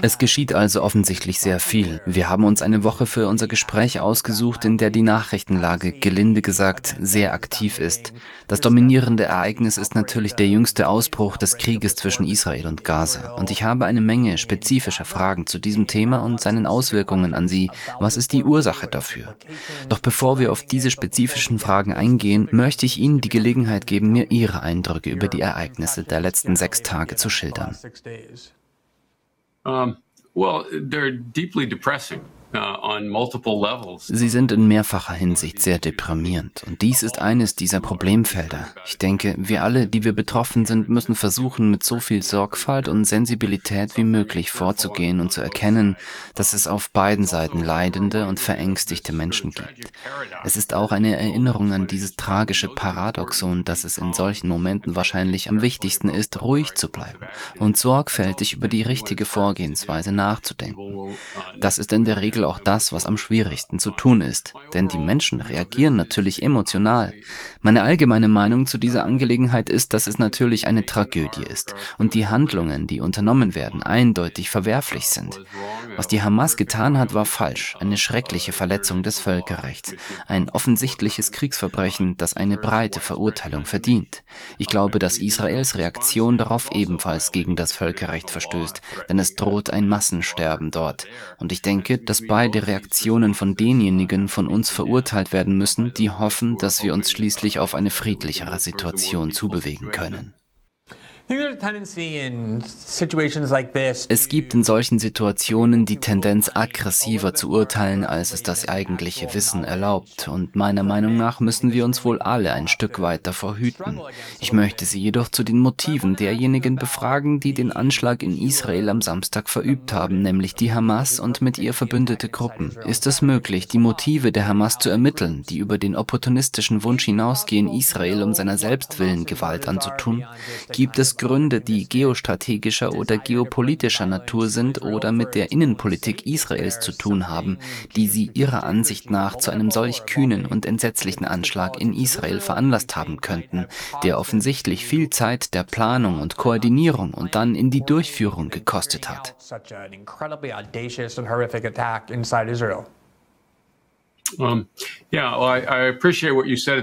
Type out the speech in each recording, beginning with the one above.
Es geschieht also offensichtlich sehr viel. Wir haben uns eine Woche für unser Gespräch ausgesucht, in der die Nachrichtenlage, gelinde gesagt, sehr aktiv ist. Das dominierende Ereignis ist natürlich der jüngste Ausbruch des Krieges zwischen Israel und Gaza. Und ich habe eine Menge spezifischer Fragen zu diesem Thema und seinen Auswirkungen an Sie. Was ist die Ursache dafür? Doch bevor wir auf diese spezifischen Fragen eingehen, möchte ich Ihnen die Gelegenheit geben, mir Ihre Eindrücke über die Ereignisse der letzten sechs Tage zu schildern. Um, well, they're deeply depressing. Uh, Sie sind in mehrfacher Hinsicht sehr deprimierend und dies ist eines dieser Problemfelder. Ich denke, wir alle, die wir betroffen sind, müssen versuchen, mit so viel Sorgfalt und Sensibilität wie möglich vorzugehen und zu erkennen, dass es auf beiden Seiten leidende und verängstigte Menschen gibt. Es ist auch eine Erinnerung an dieses tragische Paradoxon, dass es in solchen Momenten wahrscheinlich am wichtigsten ist, ruhig zu bleiben und sorgfältig über die richtige Vorgehensweise nachzudenken. Das ist in der Regel Regel auch das, was am schwierigsten zu tun ist, denn die Menschen reagieren natürlich emotional. Meine allgemeine Meinung zu dieser Angelegenheit ist, dass es natürlich eine Tragödie ist und die Handlungen, die unternommen werden, eindeutig verwerflich sind. Was die Hamas getan hat, war falsch, eine schreckliche Verletzung des Völkerrechts, ein offensichtliches Kriegsverbrechen, das eine breite Verurteilung verdient. Ich glaube, dass Israels Reaktion darauf ebenfalls gegen das Völkerrecht verstößt, denn es droht ein Massensterben dort. Und ich denke, dass beide Reaktionen von denjenigen von uns verurteilt werden müssen, die hoffen, dass wir uns schließlich auf eine friedlichere Situation zubewegen können. Es gibt in solchen Situationen die Tendenz, aggressiver zu urteilen, als es das eigentliche Wissen erlaubt. Und meiner Meinung nach müssen wir uns wohl alle ein Stück weit davor hüten. Ich möchte Sie jedoch zu den Motiven derjenigen befragen, die den Anschlag in Israel am Samstag verübt haben, nämlich die Hamas und mit ihr verbündete Gruppen. Ist es möglich, die Motive der Hamas zu ermitteln, die über den opportunistischen Wunsch hinausgehen, Israel um seiner Selbstwillen Gewalt anzutun? Gibt es Gründe, die geostrategischer oder geopolitischer Natur sind oder mit der Innenpolitik Israels zu tun haben, die sie ihrer Ansicht nach zu einem solch kühnen und entsetzlichen Anschlag in Israel veranlasst haben könnten, der offensichtlich viel Zeit der Planung und Koordinierung und dann in die Durchführung gekostet hat.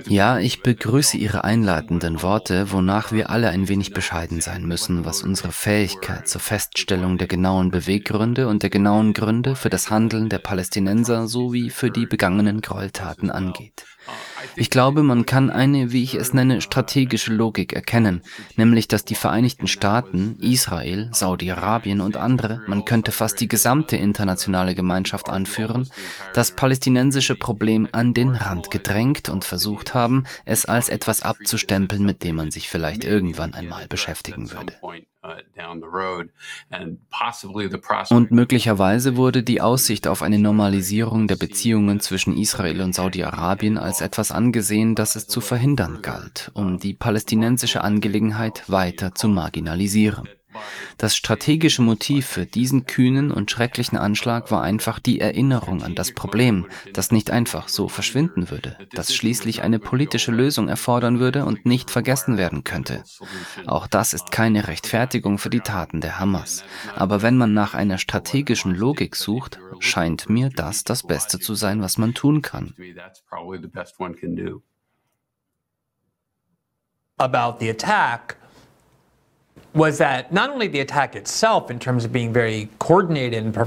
Ja, ich begrüße Ihre einleitenden Worte, wonach wir alle ein wenig bescheiden sein müssen, was unsere Fähigkeit zur Feststellung der genauen Beweggründe und der genauen Gründe für das Handeln der Palästinenser sowie für die begangenen Gräueltaten angeht. Ich glaube, man kann eine, wie ich es nenne, strategische Logik erkennen, nämlich dass die Vereinigten Staaten, Israel, Saudi-Arabien und andere, man könnte fast die gesamte internationale Gemeinschaft anführen, das palästinensische Problem an den Rand gedrängt und versucht haben, es als etwas abzustempeln, mit dem man sich vielleicht irgendwann einmal beschäftigen würde. Und möglicherweise wurde die Aussicht auf eine Normalisierung der Beziehungen zwischen Israel und Saudi-Arabien als etwas angesehen, das es zu verhindern galt, um die palästinensische Angelegenheit weiter zu marginalisieren. Das strategische Motiv für diesen kühnen und schrecklichen Anschlag war einfach die Erinnerung an das Problem, das nicht einfach so verschwinden würde, das schließlich eine politische Lösung erfordern würde und nicht vergessen werden könnte. Auch das ist keine Rechtfertigung für die Taten der Hamas. Aber wenn man nach einer strategischen Logik sucht, scheint mir das das Beste zu sein, was man tun kann. About the attack,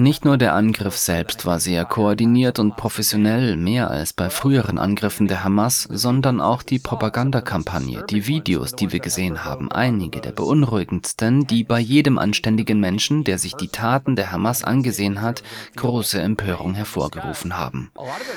nicht nur der Angriff selbst war sehr koordiniert und professionell, mehr als bei früheren Angriffen der Hamas, sondern auch die Propagandakampagne, die Videos, die wir gesehen haben, einige der beunruhigendsten, die bei jedem anständigen Menschen, der sich die Taten der Hamas angesehen hat, große Empörung hervorgerufen haben.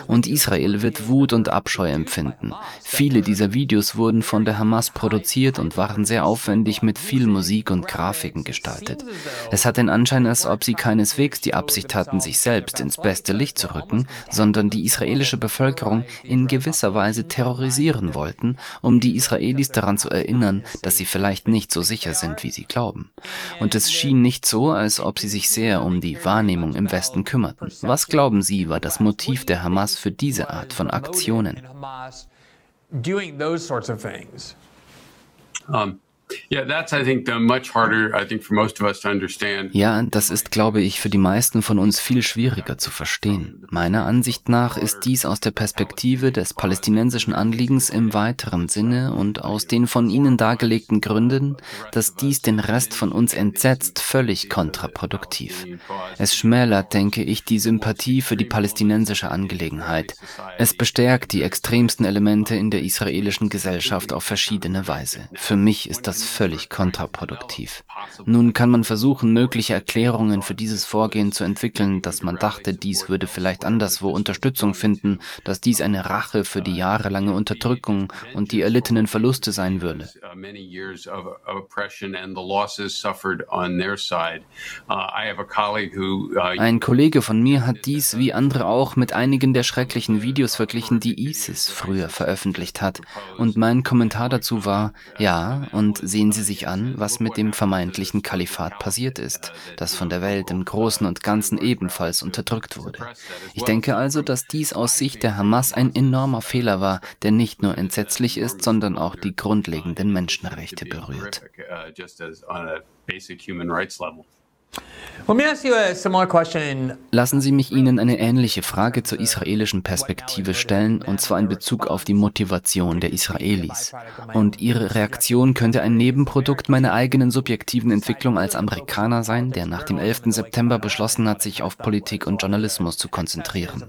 Und Israel wird Wut und Abscheu empfinden. Viele dieser Videos wurden von der Hamas produziert und waren sehr aufwendig mit viel Musik Musik und Grafiken gestaltet. Es hat den Anschein, als ob sie keineswegs die Absicht hatten, sich selbst ins beste Licht zu rücken, sondern die israelische Bevölkerung in gewisser Weise terrorisieren wollten, um die Israelis daran zu erinnern, dass sie vielleicht nicht so sicher sind, wie sie glauben. Und es schien nicht so, als ob sie sich sehr um die Wahrnehmung im Westen kümmerten. Was glauben Sie, war das Motiv der Hamas für diese Art von Aktionen? Um, Ja, das ist, glaube ich, für die meisten von uns viel schwieriger zu verstehen. Meiner Ansicht nach ist dies aus der Perspektive des palästinensischen Anliegens im weiteren Sinne und aus den von Ihnen dargelegten Gründen, dass dies den Rest von uns entsetzt, völlig kontraproduktiv. Es schmälert, denke ich, die Sympathie für die palästinensische Angelegenheit. Es bestärkt die extremsten Elemente in der israelischen Gesellschaft auf verschiedene Weise. Für mich ist das völlig kontraproduktiv. Nun kann man versuchen, mögliche Erklärungen für dieses Vorgehen zu entwickeln, dass man dachte, dies würde vielleicht anderswo Unterstützung finden, dass dies eine Rache für die jahrelange Unterdrückung und die erlittenen Verluste sein würde. Ein Kollege von mir hat dies wie andere auch mit einigen der schrecklichen Videos verglichen, die ISIS früher veröffentlicht hat. Und mein Kommentar dazu war, ja, und sehen Sie sich an, was mit dem vermeintlichen Kalifat passiert ist, das von der Welt im Großen und Ganzen ebenfalls unterdrückt wurde. Ich denke also, dass dies aus Sicht der Hamas ein enormer Fehler war, der nicht nur entsetzlich ist, sondern auch die grundlegenden Menschenrechte berührt. Lassen Sie mich Ihnen eine ähnliche Frage zur israelischen Perspektive stellen, und zwar in Bezug auf die Motivation der Israelis. Und Ihre Reaktion könnte ein Nebenprodukt meiner eigenen subjektiven Entwicklung als Amerikaner sein, der nach dem 11. September beschlossen hat, sich auf Politik und Journalismus zu konzentrieren.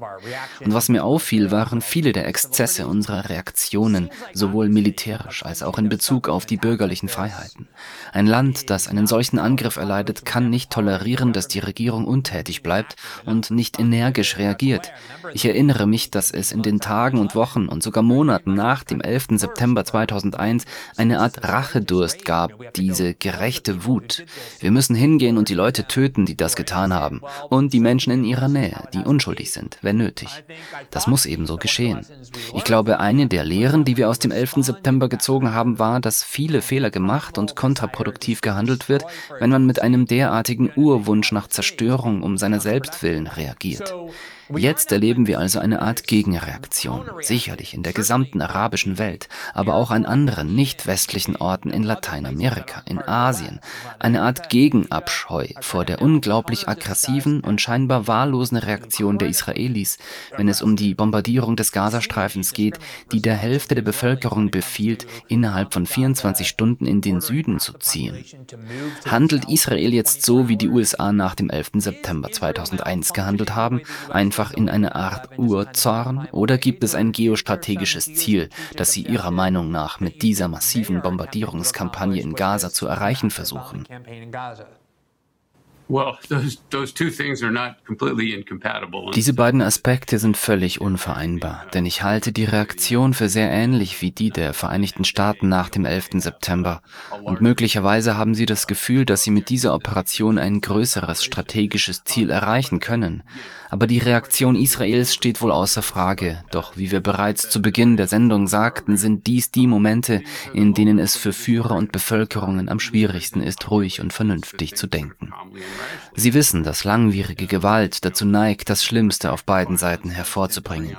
Und was mir auffiel, waren viele der Exzesse unserer Reaktionen, sowohl militärisch als auch in Bezug auf die bürgerlichen Freiheiten. Ein Land, das einen solchen Angriff erleidet, kann nicht tolerieren, dass die Regierung untätig bleibt und nicht energisch reagiert. Ich erinnere mich, dass es in den Tagen und Wochen und sogar Monaten nach dem 11. September 2001 eine Art Rachedurst gab, diese gerechte Wut. Wir müssen hingehen und die Leute töten, die das getan haben, und die Menschen in ihrer Nähe, die unschuldig sind, wenn nötig. Das muss ebenso geschehen. Ich glaube, eine der Lehren, die wir aus dem 11. September gezogen haben, war, dass viele Fehler gemacht und kontraproduktiv gehandelt wird, wenn man mit einem derartigen Urwunsch nach Zerstörung um seiner selbst willen reagiert. Jetzt erleben wir also eine Art Gegenreaktion, sicherlich in der gesamten arabischen Welt, aber auch an anderen nicht westlichen Orten in Lateinamerika, in Asien, eine Art Gegenabscheu vor der unglaublich aggressiven und scheinbar wahllosen Reaktion der Israelis, wenn es um die Bombardierung des Gazastreifens geht, die der Hälfte der Bevölkerung befiehlt, innerhalb von 24 Stunden in den Süden zu ziehen. Handelt Israel jetzt so, wie die USA nach dem 11. September 2001 gehandelt haben, ein einfach in eine Art Urzorn oder gibt es ein geostrategisches Ziel, das Sie Ihrer Meinung nach mit dieser massiven Bombardierungskampagne in Gaza zu erreichen versuchen? Diese beiden Aspekte sind völlig unvereinbar, denn ich halte die Reaktion für sehr ähnlich wie die der Vereinigten Staaten nach dem 11. September. Und möglicherweise haben sie das Gefühl, dass sie mit dieser Operation ein größeres strategisches Ziel erreichen können. Aber die Reaktion Israels steht wohl außer Frage. Doch wie wir bereits zu Beginn der Sendung sagten, sind dies die Momente, in denen es für Führer und Bevölkerungen am schwierigsten ist, ruhig und vernünftig zu denken. Sie wissen, dass langwierige Gewalt dazu neigt, das Schlimmste auf beiden Seiten hervorzubringen.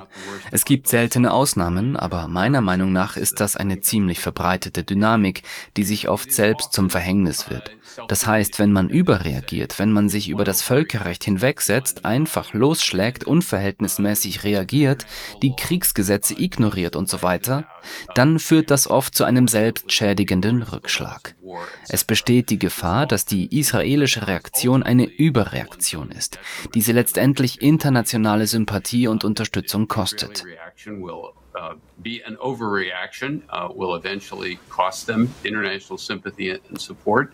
Es gibt seltene Ausnahmen, aber meiner Meinung nach ist das eine ziemlich verbreitete Dynamik, die sich oft selbst zum Verhängnis wird. Das heißt, wenn man überreagiert, wenn man sich über das Völkerrecht hinwegsetzt, einfach losschlägt, unverhältnismäßig reagiert, die Kriegsgesetze ignoriert und so weiter, dann führt das oft zu einem selbstschädigenden Rückschlag. Es besteht die Gefahr, dass die israelische Reaktion eine Überreaktion ist, die sie letztendlich internationale Sympathie und Unterstützung kostet. Uh, be an overreaction uh, will eventually cost them international sympathy and support.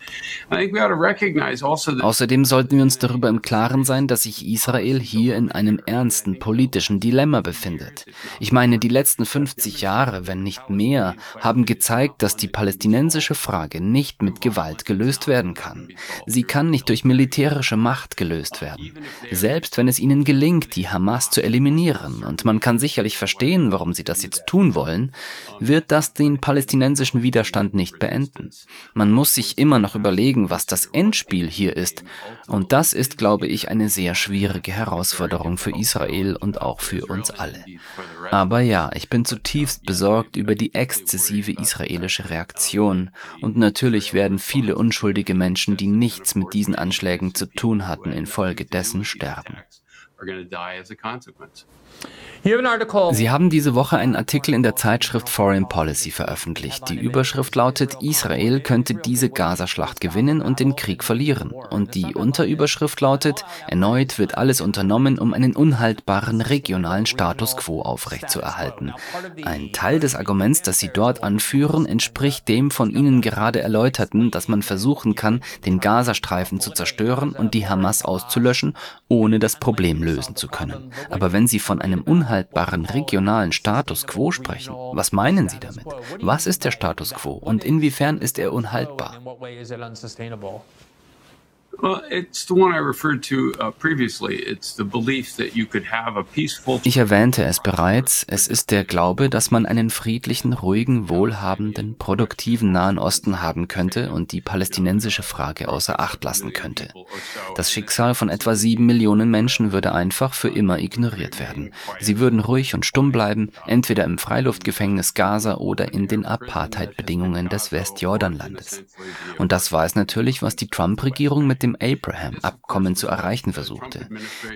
I think we ought to recognize also that Außerdem sollten wir uns darüber im Klaren sein, dass sich Israel hier in einem ernsten politischen Dilemma befindet. Ich meine, die letzten 50 Jahre, wenn nicht mehr, haben gezeigt, dass die palästinensische Frage nicht mit Gewalt gelöst werden kann. Sie kann nicht durch militärische Macht gelöst werden. Selbst wenn es ihnen gelingt, die Hamas zu eliminieren, und man kann sicherlich verstehen, warum sie sie das jetzt tun wollen, wird das den palästinensischen Widerstand nicht beenden. Man muss sich immer noch überlegen, was das Endspiel hier ist. Und das ist, glaube ich, eine sehr schwierige Herausforderung für Israel und auch für uns alle. Aber ja, ich bin zutiefst besorgt über die exzessive israelische Reaktion. Und natürlich werden viele unschuldige Menschen, die nichts mit diesen Anschlägen zu tun hatten, infolgedessen sterben. Sie haben diese Woche einen Artikel in der Zeitschrift Foreign Policy veröffentlicht. Die Überschrift lautet, Israel könnte diese Gazaschlacht gewinnen und den Krieg verlieren. Und die Unterüberschrift lautet, erneut wird alles unternommen, um einen unhaltbaren regionalen Status quo aufrechtzuerhalten. Ein Teil des Arguments, das Sie dort anführen, entspricht dem von Ihnen gerade erläuterten, dass man versuchen kann, den Gazastreifen zu zerstören und die Hamas auszulöschen, ohne das Problem lösen zu können. Aber wenn Sie von einem unhaltbaren regionalen Status quo sprechen, was meinen Sie damit? Was ist der Status quo und inwiefern ist er unhaltbar? Ich erwähnte es bereits, es ist der Glaube, dass man einen friedlichen, ruhigen, wohlhabenden, produktiven Nahen Osten haben könnte und die palästinensische Frage außer Acht lassen könnte. Das Schicksal von etwa sieben Millionen Menschen würde einfach für immer ignoriert werden. Sie würden ruhig und stumm bleiben, entweder im Freiluftgefängnis Gaza oder in den Apartheid-Bedingungen des Westjordanlandes. Und das war es natürlich, was die Trump-Regierung mit dem Abraham-Abkommen zu erreichen versuchte.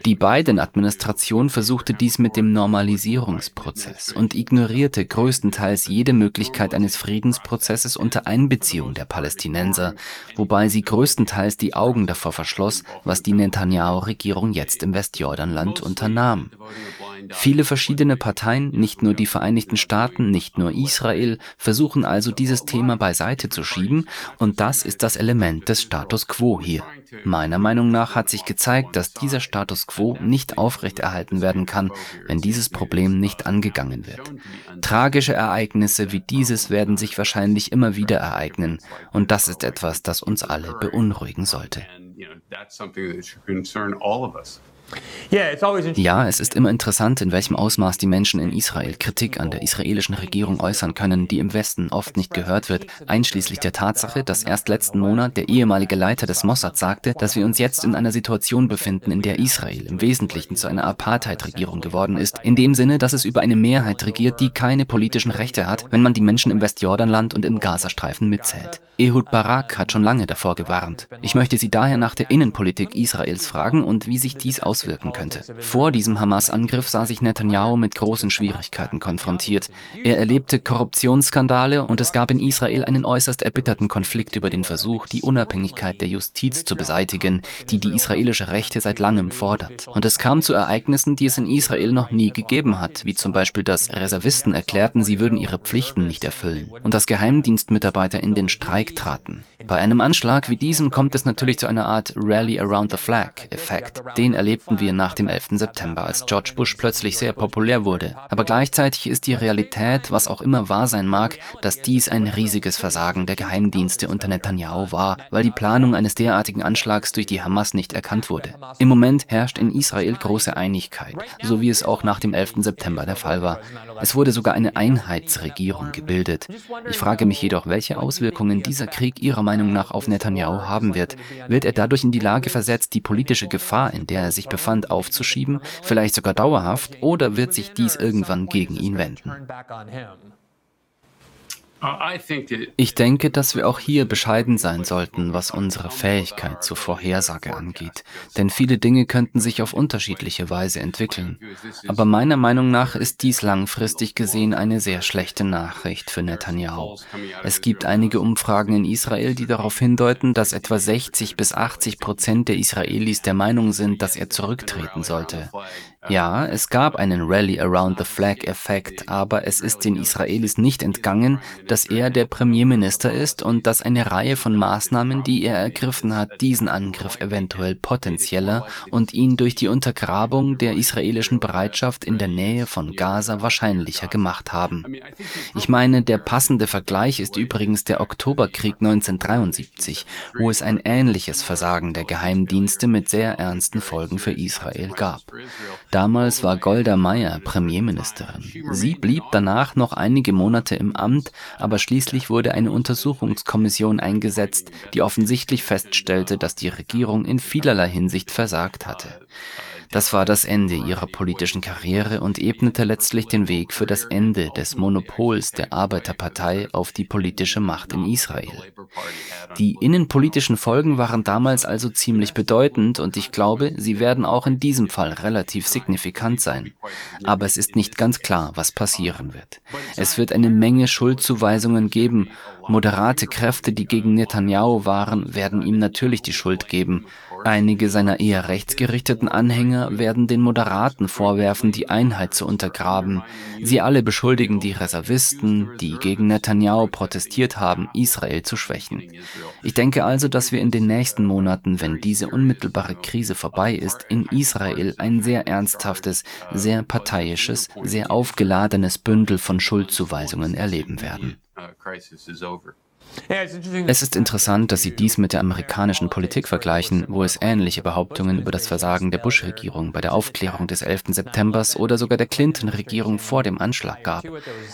Die Biden-Administration versuchte dies mit dem Normalisierungsprozess und ignorierte größtenteils jede Möglichkeit eines Friedensprozesses unter Einbeziehung der Palästinenser, wobei sie größtenteils die Augen davor verschloss, was die Netanyahu-Regierung jetzt im Westjordanland unternahm. Viele verschiedene Parteien, nicht nur die Vereinigten Staaten, nicht nur Israel, versuchen also dieses Thema beiseite zu schieben, und das ist das Element des Status quo hier. Meiner Meinung nach hat sich gezeigt, dass dieser Status quo nicht aufrechterhalten werden kann, wenn dieses Problem nicht angegangen wird. Tragische Ereignisse wie dieses werden sich wahrscheinlich immer wieder ereignen, und das ist etwas, das uns alle beunruhigen sollte. Ja, es ist immer interessant, in welchem Ausmaß die Menschen in Israel Kritik an der israelischen Regierung äußern können, die im Westen oft nicht gehört wird, einschließlich der Tatsache, dass erst letzten Monat der ehemalige Leiter des Mossad sagte, dass wir uns jetzt in einer Situation befinden, in der Israel im Wesentlichen zu einer Apartheid-Regierung geworden ist, in dem Sinne, dass es über eine Mehrheit regiert, die keine politischen Rechte hat, wenn man die Menschen im Westjordanland und im Gazastreifen mitzählt. Ehud Barak hat schon lange davor gewarnt. Ich möchte Sie daher nach der Innenpolitik Israels fragen und wie sich dies aus auswirken könnte. Vor diesem Hamas-Angriff sah sich Netanyahu mit großen Schwierigkeiten konfrontiert. Er erlebte Korruptionsskandale und es gab in Israel einen äußerst erbitterten Konflikt über den Versuch, die Unabhängigkeit der Justiz zu beseitigen, die die israelische Rechte seit langem fordert. Und es kam zu Ereignissen, die es in Israel noch nie gegeben hat, wie zum Beispiel, dass Reservisten erklärten, sie würden ihre Pflichten nicht erfüllen und dass Geheimdienstmitarbeiter in den Streik traten. Bei einem Anschlag wie diesem kommt es natürlich zu einer Art Rally Around the Flag-Effekt. Den erlebten wir nach dem 11. September, als George Bush plötzlich sehr populär wurde. Aber gleichzeitig ist die Realität, was auch immer wahr sein mag, dass dies ein riesiges Versagen der Geheimdienste unter Netanyahu war, weil die Planung eines derartigen Anschlags durch die Hamas nicht erkannt wurde. Im Moment herrscht in Israel große Einigkeit, so wie es auch nach dem 11. September der Fall war. Es wurde sogar eine Einheitsregierung gebildet. Ich frage mich jedoch, welche Auswirkungen dieser Krieg Ihrer Meinung nach auf Netanyahu haben wird. Wird er dadurch in die Lage versetzt, die politische Gefahr, in der er sich befand, aufzuschieben, vielleicht sogar dauerhaft, oder wird sich dies irgendwann gegen ihn wenden? Ich denke, dass wir auch hier bescheiden sein sollten, was unsere Fähigkeit zur Vorhersage angeht. Denn viele Dinge könnten sich auf unterschiedliche Weise entwickeln. Aber meiner Meinung nach ist dies langfristig gesehen eine sehr schlechte Nachricht für Netanyahu. Es gibt einige Umfragen in Israel, die darauf hindeuten, dass etwa 60 bis 80 Prozent der Israelis der Meinung sind, dass er zurücktreten sollte. Ja, es gab einen Rally Around the Flag-Effekt, aber es ist den Israelis nicht entgangen, dass er der Premierminister ist und dass eine Reihe von Maßnahmen, die er ergriffen hat, diesen Angriff eventuell potenzieller und ihn durch die Untergrabung der israelischen Bereitschaft in der Nähe von Gaza wahrscheinlicher gemacht haben. Ich meine, der passende Vergleich ist übrigens der Oktoberkrieg 1973, wo es ein ähnliches Versagen der Geheimdienste mit sehr ernsten Folgen für Israel gab. Damals war Golda Meir Premierministerin. Sie blieb danach noch einige Monate im Amt, aber schließlich wurde eine Untersuchungskommission eingesetzt, die offensichtlich feststellte, dass die Regierung in vielerlei Hinsicht versagt hatte. Das war das Ende ihrer politischen Karriere und ebnete letztlich den Weg für das Ende des Monopols der Arbeiterpartei auf die politische Macht in Israel. Die innenpolitischen Folgen waren damals also ziemlich bedeutend und ich glaube, sie werden auch in diesem Fall relativ signifikant sein. Aber es ist nicht ganz klar, was passieren wird. Es wird eine Menge Schuldzuweisungen geben. Moderate Kräfte, die gegen Netanyahu waren, werden ihm natürlich die Schuld geben. Einige seiner eher rechtsgerichteten Anhänger werden den Moderaten vorwerfen, die Einheit zu untergraben. Sie alle beschuldigen die Reservisten, die gegen Netanyahu protestiert haben, Israel zu schwächen. Ich denke also, dass wir in den nächsten Monaten, wenn diese unmittelbare Krise vorbei ist, in Israel ein sehr ernsthaftes, sehr parteiisches, sehr aufgeladenes Bündel von Schuldzuweisungen erleben werden. Uh, crisis is over. Es ist interessant, dass Sie dies mit der amerikanischen Politik vergleichen, wo es ähnliche Behauptungen über das Versagen der Bush-Regierung bei der Aufklärung des 11. September oder sogar der Clinton-Regierung vor dem Anschlag gab.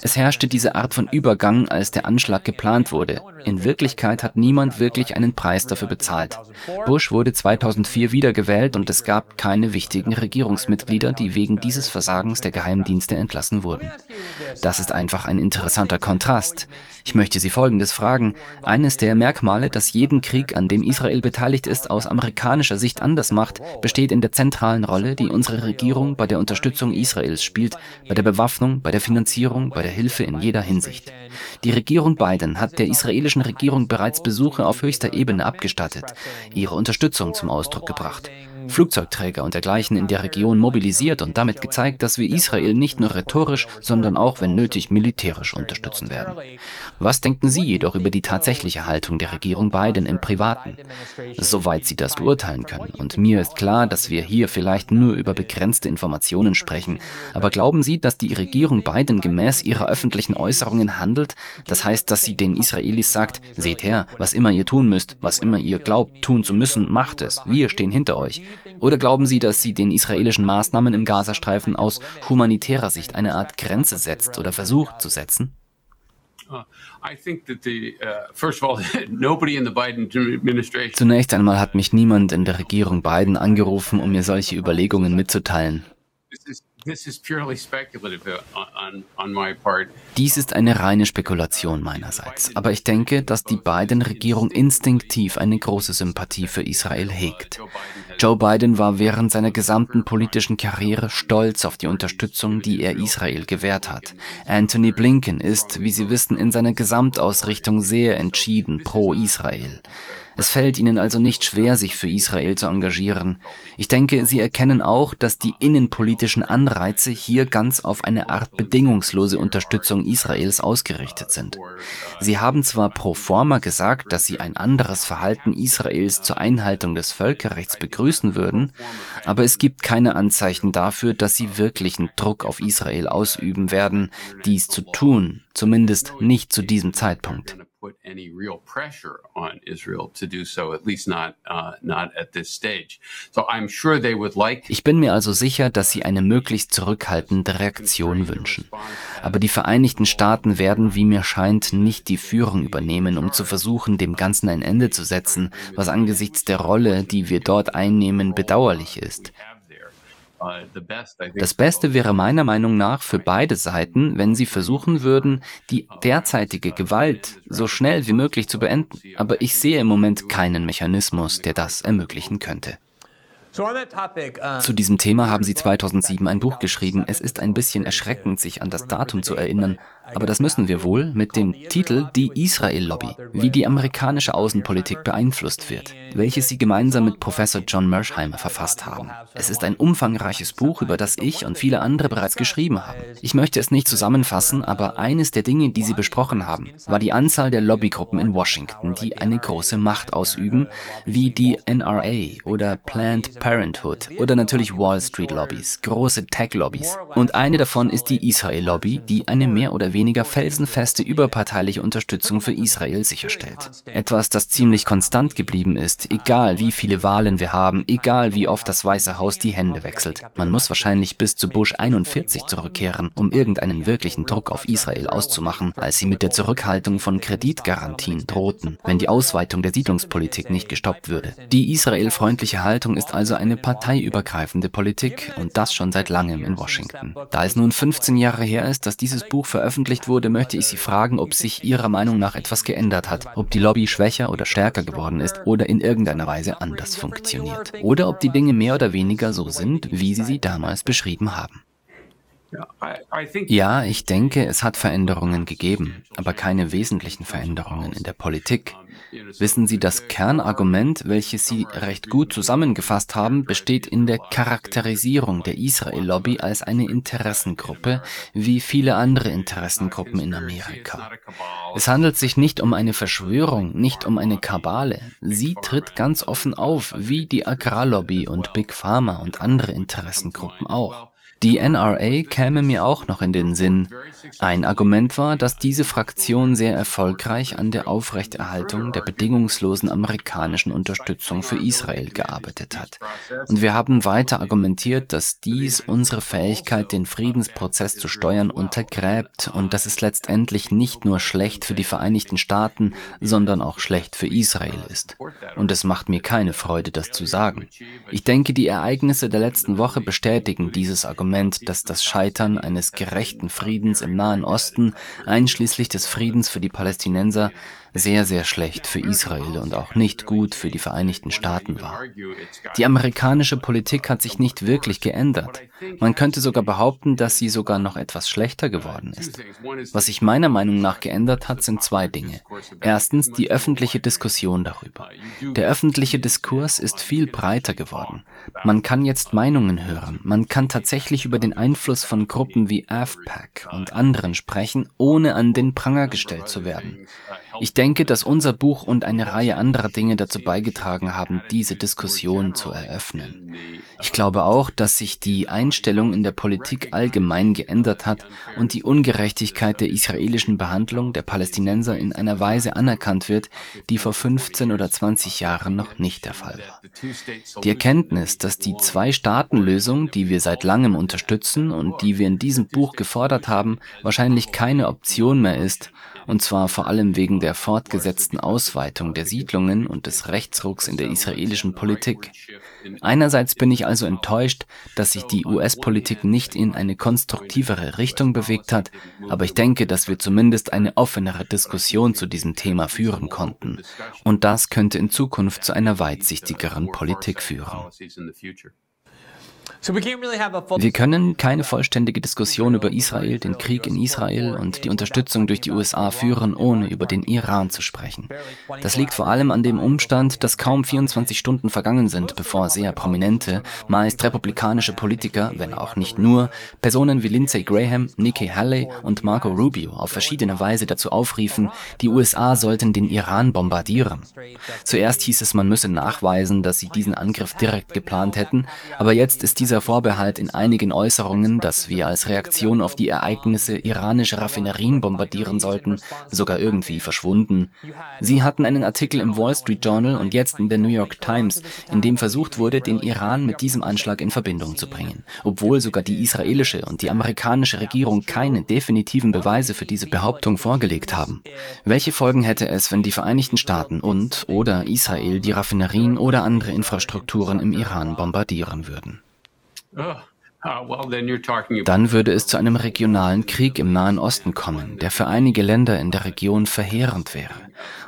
Es herrschte diese Art von Übergang, als der Anschlag geplant wurde. In Wirklichkeit hat niemand wirklich einen Preis dafür bezahlt. Bush wurde 2004 wiedergewählt und es gab keine wichtigen Regierungsmitglieder, die wegen dieses Versagens der Geheimdienste entlassen wurden. Das ist einfach ein interessanter Kontrast. Ich möchte Sie Folgendes fragen. Eines der Merkmale, das jeden Krieg, an dem Israel beteiligt ist, aus amerikanischer Sicht anders macht, besteht in der zentralen Rolle, die unsere Regierung bei der Unterstützung Israels spielt, bei der Bewaffnung, bei der Finanzierung, bei der Hilfe in jeder Hinsicht. Die Regierung Biden hat der israelischen Regierung bereits Besuche auf höchster Ebene abgestattet, ihre Unterstützung zum Ausdruck gebracht. Flugzeugträger und dergleichen in der Region mobilisiert und damit gezeigt, dass wir Israel nicht nur rhetorisch, sondern auch, wenn nötig, militärisch unterstützen werden. Was denken Sie jedoch über die tatsächliche Haltung der Regierung Biden im Privaten? Soweit Sie das beurteilen können. Und mir ist klar, dass wir hier vielleicht nur über begrenzte Informationen sprechen. Aber glauben Sie, dass die Regierung Biden gemäß ihrer öffentlichen Äußerungen handelt? Das heißt, dass sie den Israelis sagt, seht her, was immer ihr tun müsst, was immer ihr glaubt tun zu müssen, macht es. Wir stehen hinter euch. Oder glauben Sie, dass sie den israelischen Maßnahmen im Gazastreifen aus humanitärer Sicht eine Art Grenze setzt oder versucht zu setzen? Uh, Zunächst einmal hat mich niemand in der Regierung Biden angerufen, um mir solche Überlegungen mitzuteilen. Dies ist eine reine Spekulation meinerseits, aber ich denke, dass die Biden-Regierung instinktiv eine große Sympathie für Israel hegt. Joe Biden war während seiner gesamten politischen Karriere stolz auf die Unterstützung, die er Israel gewährt hat. Anthony Blinken ist, wie Sie wissen, in seiner Gesamtausrichtung sehr entschieden pro Israel. Es fällt ihnen also nicht schwer, sich für Israel zu engagieren. Ich denke, sie erkennen auch, dass die innenpolitischen Anreize hier ganz auf eine Art bedingungslose Unterstützung Israels ausgerichtet sind. Sie haben zwar pro forma gesagt, dass sie ein anderes Verhalten Israels zur Einhaltung des Völkerrechts begrüßen würden, aber es gibt keine Anzeichen dafür, dass sie wirklichen Druck auf Israel ausüben werden, dies zu tun, zumindest nicht zu diesem Zeitpunkt put any real pressure on Israel to do so, at least not, uh, not at this stage. So I'm sure they would like. Ich bin mir also sicher, dass sie eine möglichst zurückhaltende Reaktion wünschen. Aber die Vereinigten Staaten werden, wie mir scheint, nicht die Führung übernehmen, um zu versuchen, dem Ganzen ein Ende zu setzen, was angesichts der Rolle, die wir dort einnehmen, bedauerlich ist. Das Beste wäre meiner Meinung nach für beide Seiten, wenn sie versuchen würden, die derzeitige Gewalt so schnell wie möglich zu beenden. Aber ich sehe im Moment keinen Mechanismus, der das ermöglichen könnte. Uh, zu diesem Thema haben Sie 2007 ein Buch geschrieben. Es ist ein bisschen erschreckend, sich an das Datum zu erinnern, aber das müssen wir wohl mit dem Titel Die Israel-Lobby, wie die amerikanische Außenpolitik beeinflusst wird, welches Sie gemeinsam mit Professor John Mersheimer verfasst haben. Es ist ein umfangreiches Buch, über das ich und viele andere bereits geschrieben haben. Ich möchte es nicht zusammenfassen, aber eines der Dinge, die Sie besprochen haben, war die Anzahl der Lobbygruppen in Washington, die eine große Macht ausüben, wie die NRA oder Planned Parenthood oder natürlich Wall Street Lobbys, große Tech-Lobbys. Und eine davon ist die Israel-Lobby, die eine mehr oder weniger felsenfeste überparteiliche Unterstützung für Israel sicherstellt. Etwas, das ziemlich konstant geblieben ist, egal wie viele Wahlen wir haben, egal wie oft das Weiße Haus die Hände wechselt. Man muss wahrscheinlich bis zu Bush 41 zurückkehren, um irgendeinen wirklichen Druck auf Israel auszumachen, als sie mit der Zurückhaltung von Kreditgarantien drohten, wenn die Ausweitung der Siedlungspolitik nicht gestoppt würde. Die israelfreundliche Haltung ist also eine parteiübergreifende Politik und das schon seit langem in Washington. Da es nun 15 Jahre her ist, dass dieses Buch veröffentlicht wurde, möchte ich Sie fragen, ob sich Ihrer Meinung nach etwas geändert hat, ob die Lobby schwächer oder stärker geworden ist oder in irgendeiner Weise anders funktioniert. Oder ob die Dinge mehr oder weniger so sind, wie Sie sie damals beschrieben haben. Ja, ich denke, es hat Veränderungen gegeben, aber keine wesentlichen Veränderungen in der Politik. Wissen Sie, das Kernargument, welches Sie recht gut zusammengefasst haben, besteht in der Charakterisierung der Israel-Lobby als eine Interessengruppe, wie viele andere Interessengruppen in Amerika. Es handelt sich nicht um eine Verschwörung, nicht um eine Kabale. Sie tritt ganz offen auf, wie die Agrarlobby und Big Pharma und andere Interessengruppen auch. Die NRA käme mir auch noch in den Sinn. Ein Argument war, dass diese Fraktion sehr erfolgreich an der Aufrechterhaltung der bedingungslosen amerikanischen Unterstützung für Israel gearbeitet hat. Und wir haben weiter argumentiert, dass dies unsere Fähigkeit, den Friedensprozess zu steuern, untergräbt und dass es letztendlich nicht nur schlecht für die Vereinigten Staaten, sondern auch schlecht für Israel ist. Und es macht mir keine Freude, das zu sagen. Ich denke, die Ereignisse der letzten Woche bestätigen dieses Argument Argument, dass das Scheitern eines gerechten Friedens im Nahen Osten, einschließlich des Friedens für die Palästinenser, sehr, sehr schlecht für Israel und auch nicht gut für die Vereinigten Staaten war. Die amerikanische Politik hat sich nicht wirklich geändert. Man könnte sogar behaupten, dass sie sogar noch etwas schlechter geworden ist. Was sich meiner Meinung nach geändert hat, sind zwei Dinge. Erstens die öffentliche Diskussion darüber. Der öffentliche Diskurs ist viel breiter geworden. Man kann jetzt Meinungen hören. Man kann tatsächlich über den Einfluss von Gruppen wie AFPAC und anderen sprechen, ohne an den Pranger gestellt zu werden. Ich denke, dass unser Buch und eine Reihe anderer Dinge dazu beigetragen haben, diese Diskussion zu eröffnen. Ich glaube auch, dass sich die Einstellung in der Politik allgemein geändert hat und die Ungerechtigkeit der israelischen Behandlung der Palästinenser in einer Weise anerkannt wird, die vor 15 oder 20 Jahren noch nicht der Fall war. Die Erkenntnis, dass die Zwei-Staaten-Lösung, die wir seit langem unterstützen und die wir in diesem Buch gefordert haben, wahrscheinlich keine Option mehr ist, und zwar vor allem wegen der fortgesetzten Ausweitung der Siedlungen und des Rechtsrucks in der israelischen Politik. Einerseits bin ich also enttäuscht, dass sich die US-Politik nicht in eine konstruktivere Richtung bewegt hat, aber ich denke, dass wir zumindest eine offenere Diskussion zu diesem Thema führen konnten. Und das könnte in Zukunft zu einer weitsichtigeren Politik führen. Wir können keine vollständige Diskussion über Israel, den Krieg in Israel und die Unterstützung durch die USA führen, ohne über den Iran zu sprechen. Das liegt vor allem an dem Umstand, dass kaum 24 Stunden vergangen sind, bevor sehr prominente, meist republikanische Politiker, wenn auch nicht nur, Personen wie Lindsey Graham, Nikki Haley und Marco Rubio auf verschiedene Weise dazu aufriefen, die USA sollten den Iran bombardieren. Zuerst hieß es, man müsse nachweisen, dass sie diesen Angriff direkt geplant hätten, aber jetzt ist dieser dieser Vorbehalt in einigen Äußerungen, dass wir als Reaktion auf die Ereignisse iranische Raffinerien bombardieren sollten, sogar irgendwie verschwunden. Sie hatten einen Artikel im Wall Street Journal und jetzt in der New York Times, in dem versucht wurde, den Iran mit diesem Anschlag in Verbindung zu bringen, obwohl sogar die israelische und die amerikanische Regierung keine definitiven Beweise für diese Behauptung vorgelegt haben. Welche Folgen hätte es, wenn die Vereinigten Staaten und oder Israel die Raffinerien oder andere Infrastrukturen im Iran bombardieren würden? Dann würde es zu einem regionalen Krieg im Nahen Osten kommen, der für einige Länder in der Region verheerend wäre.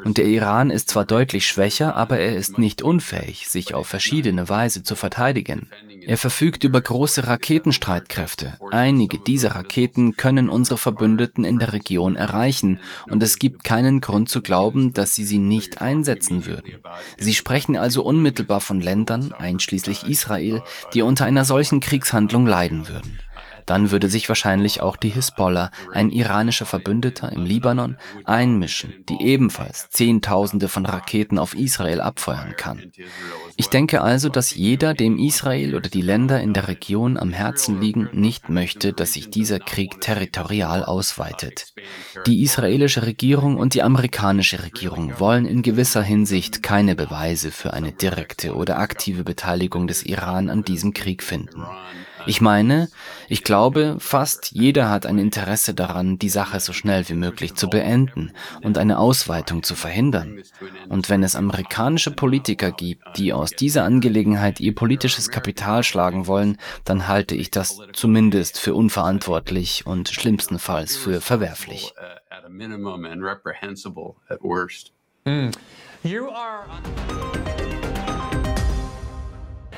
Und der Iran ist zwar deutlich schwächer, aber er ist nicht unfähig, sich auf verschiedene Weise zu verteidigen. Er verfügt über große Raketenstreitkräfte. Einige dieser Raketen können unsere Verbündeten in der Region erreichen, und es gibt keinen Grund zu glauben, dass sie sie nicht einsetzen würden. Sie sprechen also unmittelbar von Ländern, einschließlich Israel, die unter einer solchen Kriegshandlung leiden würden. Dann würde sich wahrscheinlich auch die Hisbollah, ein iranischer Verbündeter im Libanon, einmischen, die ebenfalls Zehntausende von Raketen auf Israel abfeuern kann. Ich denke also, dass jeder, dem Israel oder die Länder in der Region am Herzen liegen, nicht möchte, dass sich dieser Krieg territorial ausweitet. Die israelische Regierung und die amerikanische Regierung wollen in gewisser Hinsicht keine Beweise für eine direkte oder aktive Beteiligung des Iran an diesem Krieg finden. Ich meine, ich glaube, fast jeder hat ein Interesse daran, die Sache so schnell wie möglich zu beenden und eine Ausweitung zu verhindern. Und wenn es amerikanische Politiker gibt, die aus dieser Angelegenheit ihr politisches Kapital schlagen wollen, dann halte ich das zumindest für unverantwortlich und schlimmstenfalls für verwerflich. Mm.